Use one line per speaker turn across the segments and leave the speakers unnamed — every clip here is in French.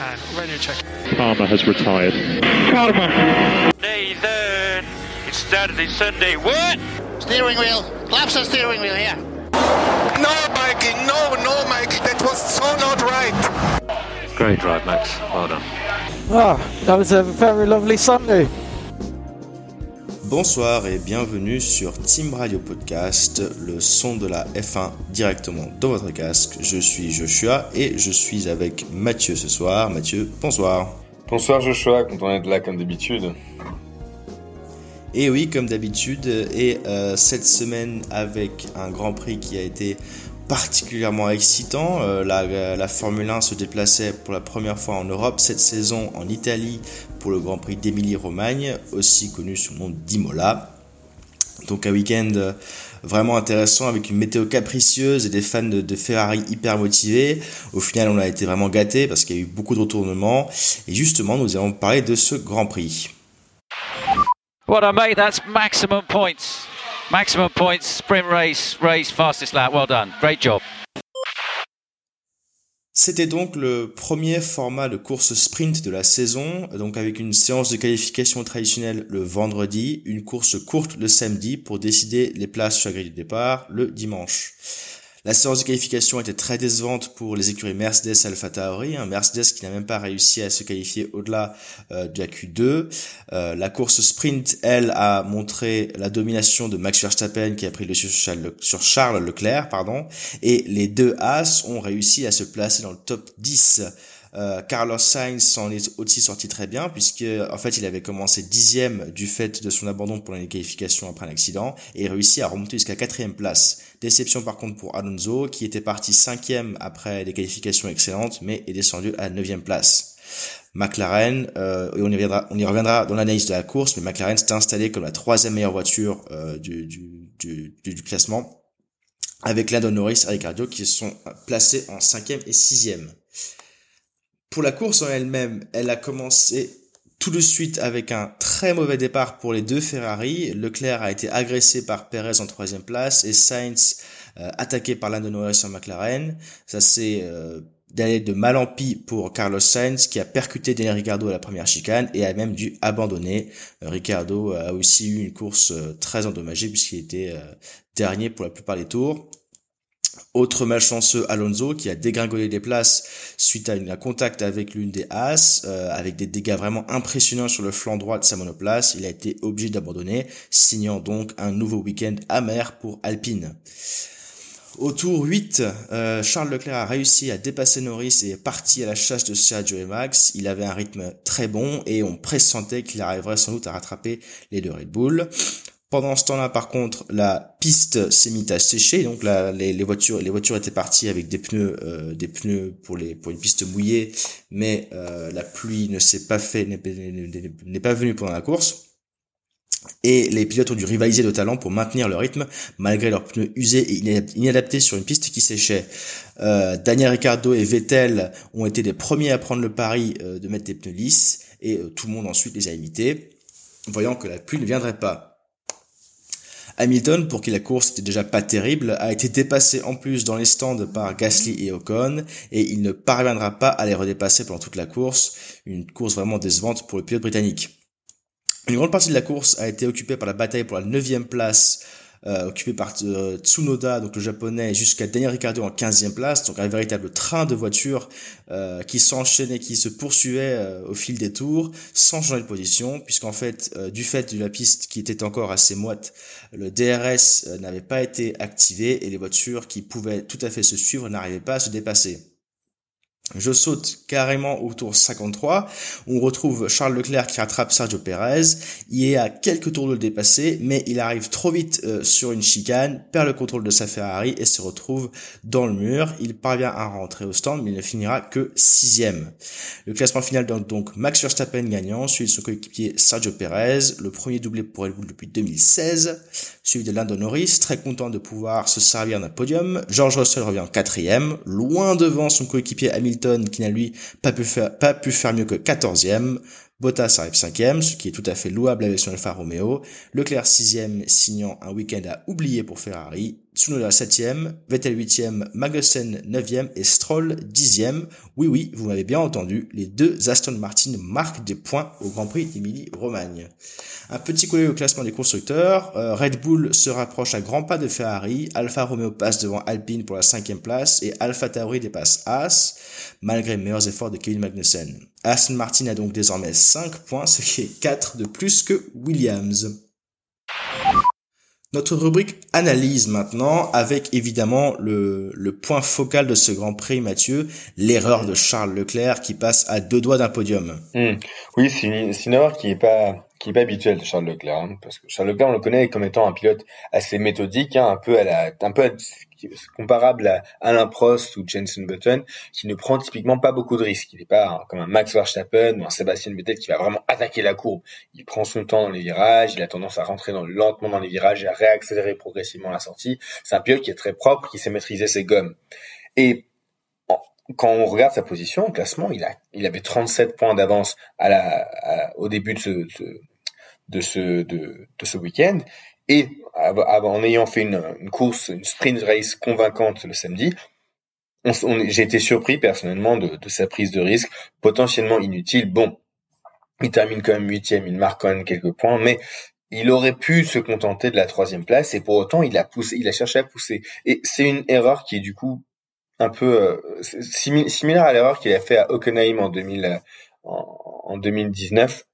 And radio check.
Palmer has retired.
Karma.
Nathan, it's Saturday, Sunday. What?
Steering wheel. Flaps on steering wheel here.
No, Mikey, no, no, Mikey, that was so not right.
Great drive, Max. Well done.
Ah, that was a very lovely Sunday.
Bonsoir et bienvenue sur Team Radio Podcast, le son de la F1 directement dans votre casque. Je suis Joshua et je suis avec Mathieu ce soir. Mathieu, bonsoir.
Bonsoir Joshua, content d'être là comme d'habitude.
Et oui, comme d'habitude, et euh, cette semaine avec un Grand Prix qui a été particulièrement excitant. Euh, la, Formule 1 se déplaçait pour la première fois en Europe cette saison en Italie pour le Grand Prix d'Émilie-Romagne, aussi connu sous le nom d'Imola. Donc un week-end vraiment intéressant avec une météo capricieuse et des fans de, de, Ferrari hyper motivés. Au final, on a été vraiment gâtés parce qu'il y a eu beaucoup de retournements. Et justement, nous allons parler de ce Grand Prix.
What a mate, that's maximum points. Maximum points, sprint race, race, fastest lap. Well done. Great job.
C'était donc le premier format de course sprint de la saison, donc avec une séance de qualification traditionnelle le vendredi, une course courte le samedi pour décider les places sur la grille de départ le dimanche. La séance de qualification était très décevante pour les écuries Mercedes Alpha Tauri, un Mercedes qui n'a même pas réussi à se qualifier au-delà euh, de la Q2. Euh, la course sprint, elle, a montré la domination de Max Verstappen qui a pris le dessus sur Charles, sur Charles Leclerc, pardon, et les deux As ont réussi à se placer dans le top 10. Euh, Carlos Sainz s'en est aussi sorti très bien puisque en fait il avait commencé dixième du fait de son abandon pour les qualifications après un accident et réussi à remonter jusqu'à quatrième place. Déception par contre pour Alonso qui était parti cinquième après des qualifications excellentes mais est descendu à neuvième place. McLaren, euh, et on y reviendra, on y reviendra dans l'analyse de la course, mais McLaren s'est installé comme la troisième meilleure voiture euh, du, du, du, du, classement, avec Lando Norris et Ricciardo qui sont placés en cinquième et sixième. Pour la course en elle-même, elle a commencé tout de suite avec un très mauvais départ pour les deux Ferrari. Leclerc a été agressé par Perez en troisième place et Sainz euh, attaqué par Lando Norris en McLaren. Ça s'est euh, de mal en pis pour Carlos Sainz qui a percuté Daniel Ricciardo à la première chicane et a même dû abandonner. Euh, Ricciardo a aussi eu une course euh, très endommagée puisqu'il était dernier pour la plupart des tours. Autre malchanceux Alonso qui a dégringolé des places suite à un contact avec l'une des As, euh, avec des dégâts vraiment impressionnants sur le flanc droit de sa monoplace. Il a été obligé d'abandonner, signant donc un nouveau week-end amer pour Alpine. Au tour 8, euh, Charles Leclerc a réussi à dépasser Norris et est parti à la chasse de Sergio et Max. Il avait un rythme très bon et on pressentait qu'il arriverait sans doute à rattraper les deux Red Bull. Pendant ce temps-là, par contre, la piste s'est mise à sécher, donc les, voitures, les voitures étaient parties avec des pneus, euh, des pneus pour les pour une piste mouillée, mais euh, la pluie ne s'est pas fait, n'est pas venue pendant la course. Et les pilotes ont dû rivaliser de talent pour maintenir le rythme malgré leurs pneus usés et inadaptés sur une piste qui séchait. Euh, Daniel Ricciardo et Vettel ont été les premiers à prendre le pari euh, de mettre des pneus lisses et euh, tout le monde ensuite les a imités, voyant que la pluie ne viendrait pas. Hamilton, pour qui la course était déjà pas terrible, a été dépassé en plus dans les stands par Gasly et Ocon, et il ne parviendra pas à les redépasser pendant toute la course, une course vraiment décevante pour le pilote britannique. Une grande partie de la course a été occupée par la bataille pour la neuvième place, euh, occupée par euh, Tsunoda, donc le japonais, jusqu'à Daniel Ricciardo en 15e place, donc un véritable train de voitures euh, qui s'enchaînait, qui se poursuivait euh, au fil des tours, sans changer de position, puisqu'en fait, du fait de la piste qui était encore assez moite, le DRS n'avait pas été activé et les voitures qui pouvaient tout à fait se suivre n'arrivaient pas à se dépasser. Je saute carrément au tour 53. On retrouve Charles Leclerc qui rattrape Sergio Perez. Il est à quelques tours de le dépasser, mais il arrive trop vite euh, sur une chicane, perd le contrôle de sa Ferrari et se retrouve dans le mur. Il parvient à rentrer au stand, mais il ne finira que sixième. Le classement final donne donc Max Verstappen gagnant, suivi de son coéquipier Sergio Perez, le premier doublé pour Red Bull depuis 2016, suivi de Lando Norris, très content de pouvoir se servir d'un podium. George Russell revient en quatrième, loin devant son coéquipier Hamilton qui n'a lui pas pu faire, pas pu faire mieux que 14e. Bottas arrive cinquième, ce qui est tout à fait louable avec son Alfa Romeo. Leclerc sixième, signant un week-end à oublier pour Ferrari. Tsunoda septième, Vettel huitième, Magnussen neuvième et Stroll dixième. Oui, oui, vous m'avez bien entendu, les deux Aston Martin marquent des points au Grand Prix d'Émilie-Romagne. Un petit d'œil au classement des constructeurs. Euh, Red Bull se rapproche à grands pas de Ferrari. Alfa Romeo passe devant Alpine pour la cinquième place et Alfa Tauri dépasse Haas, malgré les meilleurs efforts de Kevin Magnussen. Aston Martin a donc désormais 5 points, ce qui est 4 de plus que Williams. Notre rubrique analyse maintenant, avec évidemment le, point focal de ce Grand Prix, Mathieu, l'erreur de Charles Leclerc qui passe à deux doigts d'un podium.
Hmm. Oui, c'est une, une, erreur qui est pas qui est pas habituelle de Charles Leclerc, hein, parce que Charles Leclerc on le connaît comme étant un pilote assez méthodique, hein, un peu à la, un peu comparable à Alain Prost ou Jensen Button, qui ne prend typiquement pas beaucoup de risques. Il n'est pas comme un Max Verstappen ou un Sébastien Vettel qui va vraiment attaquer la courbe. Il prend son temps dans les virages, il a tendance à rentrer dans, lentement dans les virages et à réaccélérer progressivement la sortie. C'est un pilote qui est très propre, qui sait maîtriser ses gommes. Et quand on regarde sa position au classement, il a, il avait 37 points d'avance à la, au début de ce, de ce, de, de ce week-end. Et en ayant fait une, une, course, une sprint race convaincante le samedi, on, j'ai été surpris personnellement de, de, sa prise de risque, potentiellement inutile. Bon, il termine quand même huitième, il marque quand quelques points, mais il aurait pu se contenter de la troisième place et pour autant il a poussé, il a cherché à pousser. Et c'est une erreur qui est du coup un peu euh, similaire à l'erreur qu'il a fait à Hockenheim en 2000, en, en 2019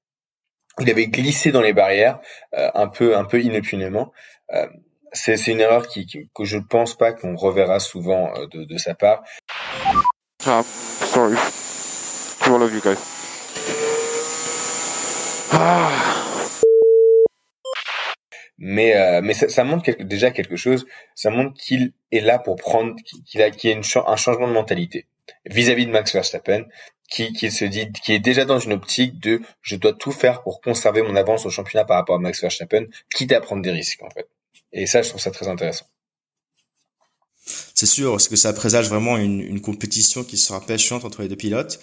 il avait glissé dans les barrières euh, un peu un peu inopinément. Euh, c'est une erreur qui, qui, que je ne pense pas qu'on reverra souvent euh, de, de sa part.
Ah, sorry to all of you guys.
Ah. Mais euh, mais ça, ça montre quelque, déjà quelque chose. Ça montre qu'il est là pour prendre qu'il a qu'il y a une, un changement de mentalité vis-à-vis -vis de Max Verstappen qui, se dit, qui est déjà dans une optique de je dois tout faire pour conserver mon avance au championnat par rapport à Max Verstappen, quitte à prendre des risques en fait. Et ça, je trouve ça très intéressant.
C'est sûr, parce que ça présage vraiment une, compétition qui sera pêchante entre les deux pilotes.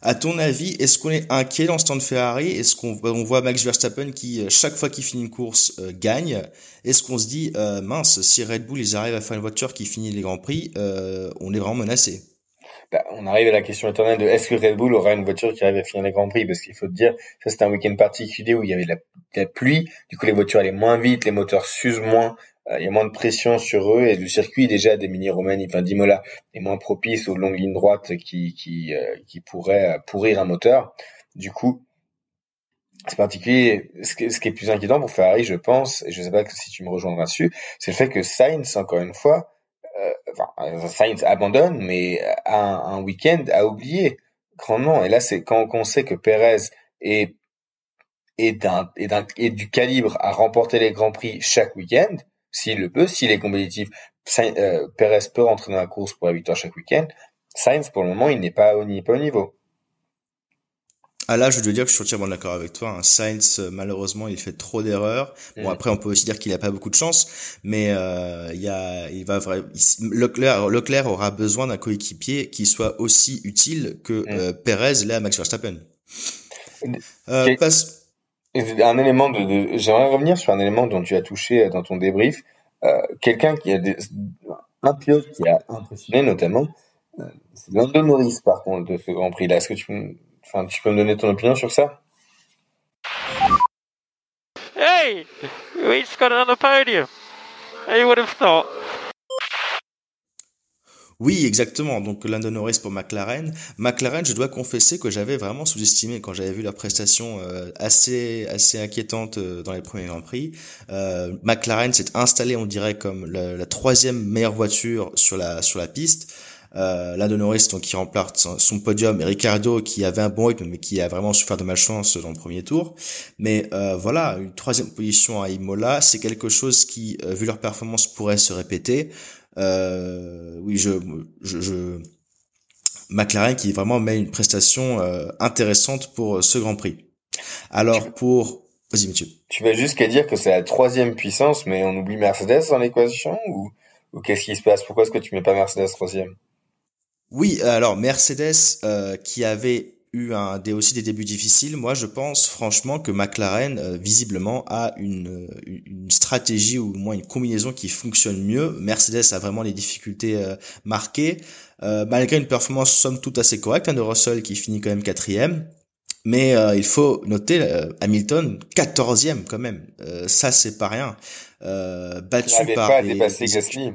À ton avis, est-ce qu'on est inquiet dans ce temps de Ferrari? Est-ce qu'on on voit Max Verstappen qui, euh, chaque fois qu'il finit une course, euh, gagne? Est-ce qu'on se dit, euh, mince, si Red Bull, ils arrivent à faire une voiture qui finit les Grands Prix, on est vraiment menacé?
Bah, on arrive à la question éternelle de est-ce que Red Bull aura une voiture qui arrive à finir les Grands Prix? Parce qu'il faut te dire, ça c'était un week-end particulier où il y avait de la, pluie, du coup les voitures allaient moins vite, les moteurs s'usent moins, euh, il y a moins de pression sur eux et le circuit déjà des mini romani enfin d'Imola, est moins propice aux longues lignes droites qui qui euh, qui pourraient euh, pourrir un moteur. Du coup, c'est particulier. Ce, qui est plus inquiétant pour Ferrari, je pense, et je sais pas si tu me rejoindras dessus, c'est le fait que Sainz, encore une fois, euh, enfin, Sainz abandonne, mais un, un week-end a oublié grandement. Et là, c'est quand, on sait que Perez est est du calibre à remporter les grands prix chaque week-end, s'il le peut, s'il est compétitif, Sainz, euh, Perez peut rentrer dans la course pour la victoire chaque week-end. Sainz, pour le moment, il n'est pas au niveau.
Ah là, je dois dire que je suis entièrement d'accord avec toi. Hein. Sainz, euh, malheureusement, il fait trop d'erreurs. Bon, mm. après, on peut aussi dire qu'il a pas beaucoup de chance, mais euh, il y a, il va Leclerc, Leclerc aura besoin d'un coéquipier qui soit aussi utile que mm. euh, Perez l'est à Max Verstappen.
Euh, passe... Un élément de, de... j'aimerais revenir sur un élément dont tu as touché euh, dans ton débrief. Euh, Quelqu'un qui a des... un pilote qui a impressionné notamment, c'est Lando Norris par contre de ce Grand Prix là. Est-ce que tu Enfin, tu peux me donner ton opinion sur ça?
Hey, we just got another podium. Who would have thought?
Oui, exactement. Donc Lando Norris pour McLaren. McLaren, je dois confesser que j'avais vraiment sous-estimé quand j'avais vu leur prestation euh, assez assez inquiétante euh, dans les premiers grands prix. Euh, McLaren s'est installé, on dirait, comme la, la, troisième meilleure voiture sur la sur la piste euh, Lando Norris donc qui remplace son, podium et Ricardo qui avait un bon rythme mais qui a vraiment souffert de malchance dans le premier tour. Mais euh, voilà une troisième position à Imola c'est quelque chose qui euh, vu leur performance pourrait se répéter. Euh, oui je, je, je, McLaren qui vraiment met une prestation euh, intéressante pour ce Grand Prix. Alors pour vas-y monsieur
tu vas jusqu'à dire que c'est la troisième puissance mais on oublie Mercedes dans l'équation ou, ou qu'est-ce qui se passe? Pourquoi est-ce que tu mets pas Mercedes troisième?
Oui, alors Mercedes euh, qui avait eu un, des, aussi des débuts difficiles, moi je pense franchement que McLaren euh, visiblement a une, une stratégie ou au moins une combinaison qui fonctionne mieux. Mercedes a vraiment les difficultés euh, marquées, euh, malgré une performance somme toute assez correcte hein, de Russell qui finit quand même quatrième. Mais il faut noter Hamilton 14e quand même, ça c'est pas rien. battu par
pas dépassé Gasly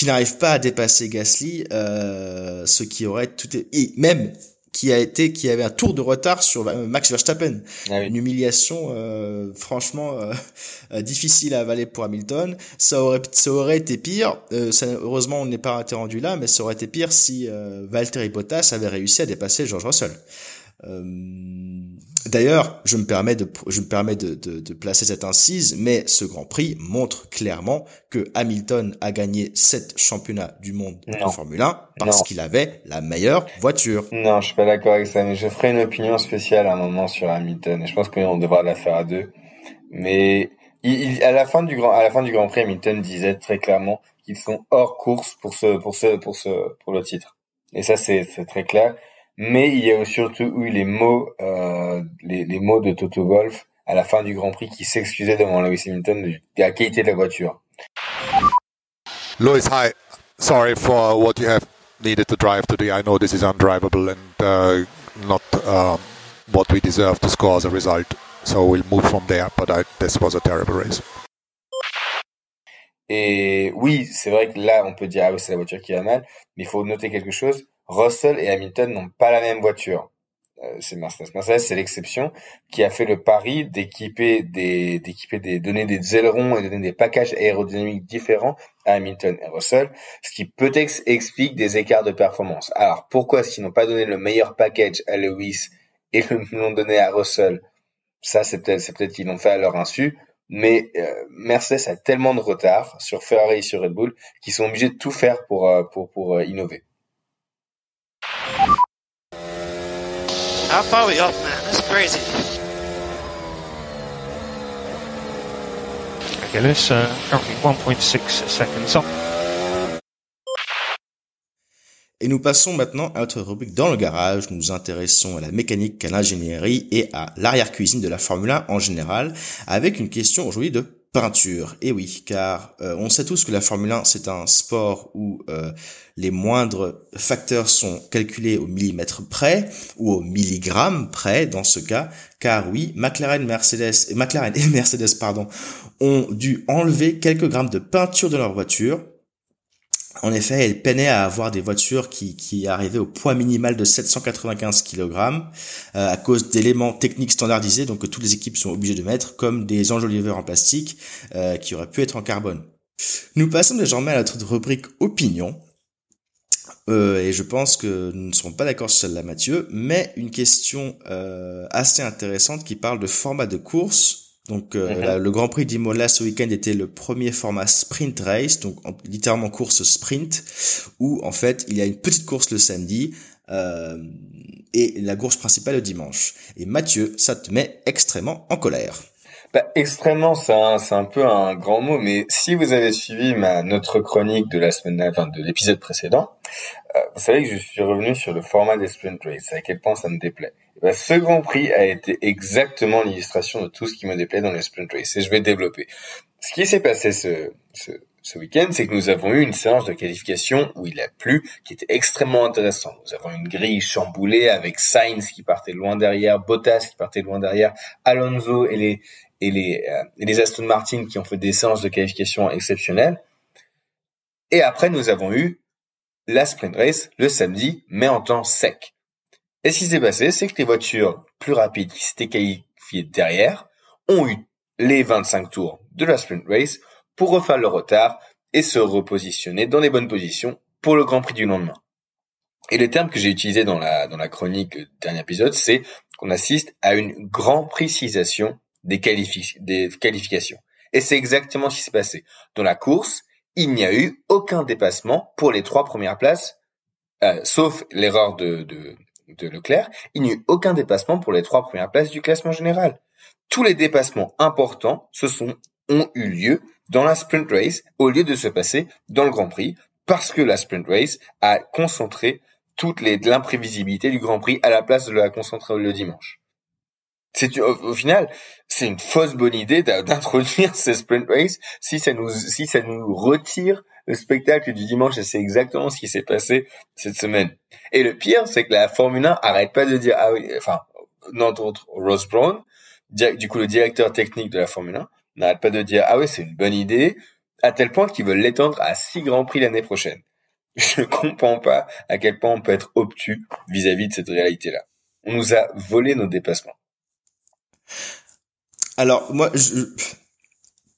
qui n'arrive pas à dépasser Gasly, euh, ce qui aurait tout et même qui a été qui avait un tour de retard sur Max Verstappen. Ah Une humiliation euh, franchement euh, difficile à avaler pour Hamilton. Ça aurait ça aurait été pire. Ça, heureusement on n'est pas rendu là, mais ça aurait été pire si Valtteri Bottas avait réussi à dépasser George Russell. D'ailleurs, je me permets de, je me permets de, de, de, placer cette incise, mais ce Grand Prix montre clairement que Hamilton a gagné sept championnats du monde en de Formule 1 parce qu'il avait la meilleure voiture.
Non, je suis pas d'accord avec ça, mais je ferai une opinion spéciale à un moment sur Hamilton et je pense qu'on devra la faire à deux. Mais il, à la fin du grand, à la fin du Grand Prix, Hamilton disait très clairement qu'ils sont hors course pour ce, pour ce, pour ce, pour le titre. Et ça, c'est très clair mais il y a surtout eu les mots, euh, les, les, mots de Toto Wolff à la fin du Grand Prix qui s'excusait devant Lewis Hamilton de la qualité de la voiture.
Lewis, hi. Sorry for what you have needed to drive today. I know this is undrivable and uh, not um, what we deserve to score as a result. So we'll move from there. But I, this was a terrible race.
Et oui, c'est vrai que là, on peut dire ah oui, c'est la voiture qui va mal, mais il faut noter quelque chose. Russell et Hamilton n'ont pas la même voiture. Euh, c'est Mercedes. Mercedes, c'est l'exception qui a fait le pari d'équiper des, d'équiper des, donner des ailerons et donner des packages aérodynamiques différents à Hamilton et Russell, ce qui peut-être explique des écarts de performance. Alors, pourquoi est-ce qu'ils n'ont pas donné le meilleur package à Lewis et l'ont donné à Russell? Ça, c'est peut-être, c'est peut-être qu'ils l'ont fait à leur insu. Mais euh, Mercedes a tellement de retard sur Ferrari et sur Red Bull qu'ils sont obligés de tout faire pour, euh, pour, pour innover.
How far are we off, man? That's crazy.
Okay, let's uh, currently 1.6 seconds off.
Et nous passons maintenant à notre rubrique dans le garage. Nous nous intéressons à la mécanique, à l'ingénierie et à l'arrière-cuisine de la Formule 1 en général, avec une question aujourd'hui de peinture. Et oui, car euh, on sait tous que la Formule 1 c'est un sport où euh, les moindres facteurs sont calculés au millimètre près ou au milligramme près dans ce cas. Car oui, McLaren, Mercedes et McLaren et Mercedes pardon ont dû enlever quelques grammes de peinture de leur voiture en effet, elle peinait à avoir des voitures qui, arrivaient au poids minimal de 795 kg euh, à cause d'éléments techniques standardisés, donc que toutes les équipes sont obligées de mettre, comme des enjoliveurs en plastique euh, qui auraient pu être en carbone. Nous passons désormais à notre rubrique opinion. Euh, et je pense que nous ne serons pas d'accord sur celle-là, Mathieu, mais une question assez intéressante qui parle de format de course donc euh, mhm. le Grand Prix d'Imola ce week-end était le premier format sprint race, donc littéralement course sprint, où en fait il y a une petite course le samedi euh, et la course principale le dimanche. Et Mathieu, ça te met extrêmement en colère.
Bah, extrêmement, c'est un, c'est un peu un grand mot, mais si vous avez suivi ma notre chronique de la semaine, enfin de l'épisode précédent, euh, vous savez que je suis revenu sur le format des sprint race, à quel point ça me déplaît. Ben, ce Grand Prix a été exactement l'illustration de tout ce qui me déplaît dans les sprint race et je vais développer. Ce qui s'est passé ce, ce, ce week-end, c'est que nous avons eu une séance de qualification où il a plu, qui était extrêmement intéressant. Nous avons une grille chamboulée avec Sainz qui partait loin derrière, Bottas qui partait loin derrière, Alonso et les et les euh, et les Aston Martin qui ont fait des séances de qualification exceptionnelles. Et après, nous avons eu la sprint race le samedi, mais en temps sec. Et ce qui s'est passé, c'est que les voitures plus rapides qui s'étaient qualifiées derrière ont eu les 25 tours de la sprint race pour refaire le retard et se repositionner dans les bonnes positions pour le Grand Prix du lendemain. Et le terme que j'ai utilisé dans la, dans la chronique du dernier épisode, c'est qu'on assiste à une grande précisation des, des qualifications. Et c'est exactement ce qui s'est passé. Dans la course, il n'y a eu aucun dépassement pour les trois premières places, euh, sauf l'erreur de, de Leclerc, il n'y eut aucun dépassement pour les trois premières places du classement général. Tous les dépassements importants se sont, ont eu lieu dans la sprint race au lieu de se passer dans le Grand Prix parce que la sprint race a concentré toute l'imprévisibilité du Grand Prix à la place de la concentrer le dimanche. C'est au, final, c'est une fausse bonne idée d'introduire ces sprint races si ça nous si ça nous retire le spectacle du dimanche et c'est exactement ce qui s'est passé cette semaine. Et le pire, c'est que la Formule 1 arrête pas de dire ah oui, enfin notre autre Ross Brown, du coup le directeur technique de la Formule 1 n'arrête pas de dire ah oui c'est une bonne idée à tel point qu'ils veulent l'étendre à six grands prix l'année prochaine. Je comprends pas à quel point on peut être obtus vis-à-vis de cette réalité-là. On nous a volé nos dépassements.
Alors moi, je,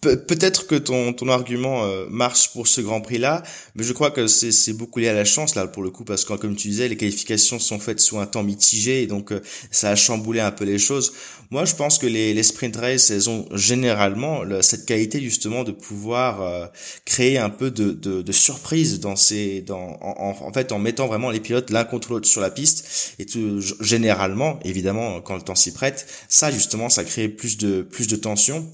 peut-être que ton, ton argument euh, marche pour ce Grand Prix-là, mais je crois que c'est beaucoup lié à la chance là pour le coup parce que comme tu disais, les qualifications sont faites sous un temps mitigé et donc euh, ça a chamboulé un peu les choses. Moi, je pense que les, les sprint races, elles ont généralement cette qualité justement de pouvoir euh, créer un peu de, de, de, surprise dans ces, dans, en, en, fait, en mettant vraiment les pilotes l'un contre l'autre sur la piste et tout, généralement, évidemment, quand le temps s'y prête, ça justement, ça crée plus de plus de tension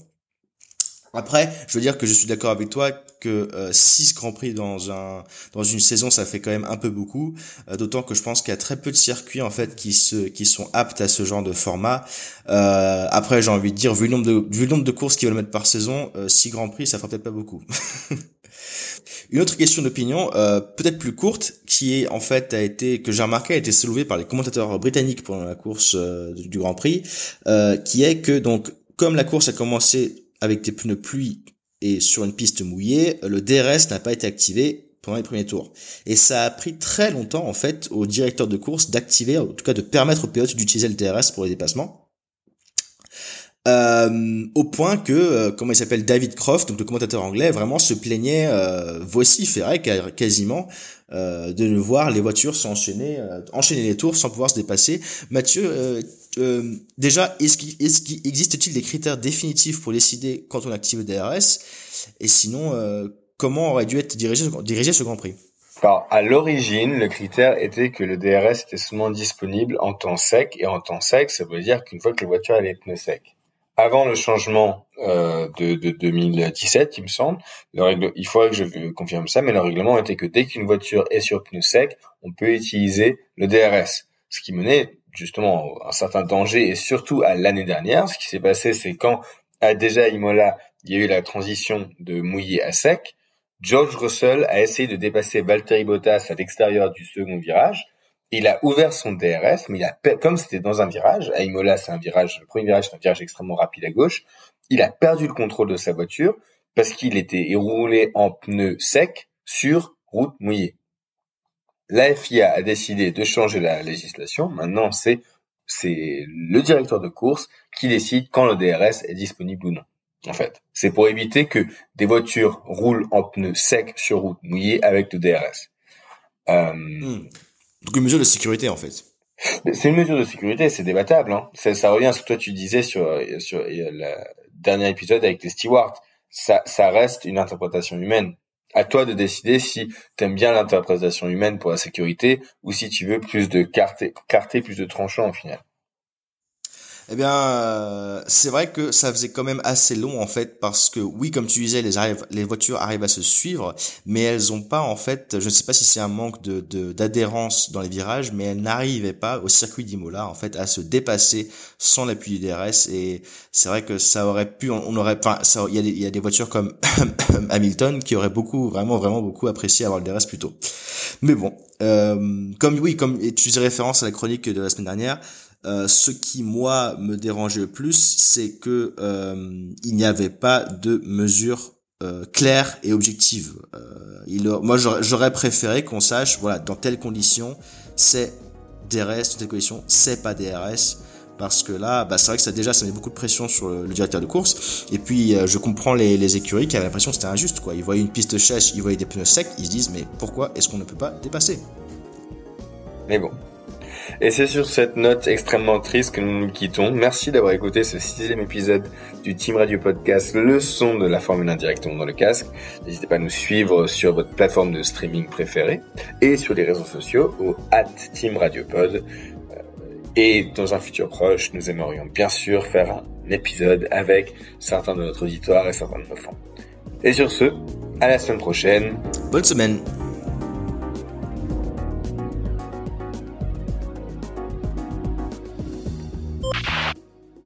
après, je veux dire que je suis d'accord avec toi que 6 euh, grands prix dans un dans une saison, ça fait quand même un peu beaucoup. Euh, d'autant que je pense qu'il y a très peu de circuits en fait qui se qui sont aptes à ce genre de format. Euh, après, j'ai envie de dire vu le nombre de vu le nombre de courses qu'ils veulent mettre par saison, 6 grands prix, ça fera peut-être pas beaucoup. Une autre question d'opinion, euh, peut-être plus courte, qui est en fait a été que j'ai remarqué a été soulevée par les commentateurs britanniques pendant la course du Grand Prix, qui est que donc comme la course a commencé avec des pneus pluie et sur une piste mouillée, le DRS n'a pas été activé pendant les premiers tours. Et ça a pris très longtemps, en fait, au directeur de course d'activer, en tout cas de permettre aux pilotes d'utiliser le DRS pour les dépassements. Euh, au point que, euh, comment il s'appelle, David Croft, donc le commentateur anglais, vraiment se plaignait, euh, vociférait quasiment euh, de ne voir les voitures s'enchaîner, euh, enchaîner les tours sans pouvoir se dépasser. Mathieu, euh, déjà, est-ce qu'il est existe-t-il des critères définitifs pour décider quand on active le DRS Et sinon, comment aurait dû être dirigé, dirigé ce Grand Prix?
Alors, à l'origine, le critère était que le DRS était seulement disponible en temps sec, et en temps sec, ça veut dire qu'une fois que la voiture a les pneus secs. Avant le changement euh, de, de 2017, il me semble, le règle, il faudrait que je confirme ça, mais le règlement était que dès qu'une voiture est sur pneus secs, on peut utiliser le DRS. Ce qui menait justement un certain danger et surtout à l'année dernière. Ce qui s'est passé, c'est quand à déjà Imola, il y a eu la transition de mouillé à sec. George Russell a essayé de dépasser Valtteri Bottas à l'extérieur du second virage. Il a ouvert son DRS, mais il a, comme c'était dans un virage, à Imola, c'est un virage, le premier virage, c'est un virage extrêmement rapide à gauche. Il a perdu le contrôle de sa voiture parce qu'il était roulé en pneu sec sur route mouillée la FIA a décidé de changer la législation. Maintenant, c'est c'est le directeur de course qui décide quand le DRS est disponible ou non. En fait, c'est pour éviter que des voitures roulent en pneus secs sur route mouillée avec le DRS.
Donc une mesure de sécurité en fait.
C'est une mesure de sécurité, c'est débattable. Hein. Ça, ça, revient à ce que toi tu disais sur, sur le dernier épisode avec les stewards. Ça, ça reste une interprétation humaine à toi de décider si tu aimes bien l'interprétation humaine pour la sécurité ou si tu veux plus de clarté, clarté plus de tranchant au final.
Eh bien, euh, c'est vrai que ça faisait quand même assez long en fait parce que oui, comme tu disais, les, voitures arrivent à se suivre, mais elles ont pas en fait, je ne sais pas si c'est un manque de d'adhérence dans les virages, mais elles n'arrivaient pas au circuit d'Imola en fait à se dépasser sans l'appui du DRS et c'est vrai que ça aurait pu, on, aurait, enfin, il y a des, y a des voitures comme Hamilton qui auraient beaucoup, vraiment, vraiment beaucoup apprécié avoir le DRS plus tôt. Mais bon, euh, comme oui, comme tu faisais référence à la chronique de la semaine dernière. Euh, ce qui moi me dérangeait le plus, c'est que euh, il n'y avait pas de mesures euh, claires et objectives. il, moi, j'aurais préféré qu'on sache, voilà, dans telles conditions, c'est DRS, dans telles conditions, c'est pas DRS parce que là, bah, c'est vrai que ça déjà, ça met beaucoup de pression sur le, directeur de course. Et puis, je comprends les, les, écuries qui avaient l'impression que c'était injuste, quoi. Ils voyaient une piste sèche, ils voyaient des pneus secs, ils se disent, mais pourquoi est-ce qu'on ne peut pas dépasser?
Mais bon, et c'est sur cette note extrêmement triste que nous nous quittons. Merci d'avoir écouté ce sixième épisode du Team Radio Podcast, le son de la Formule 1 directement dans le casque. N'hésitez pas à nous suivre sur votre plateforme de streaming préférée et sur les réseaux sociaux au at Team Radio Pod. Euh, et dans un futur proche, nous aimerions bien sûr faire un épisode avec certains de notre auditoire et certains de nos fans. Et sur ce, à la semaine prochaine.
Bonne semaine.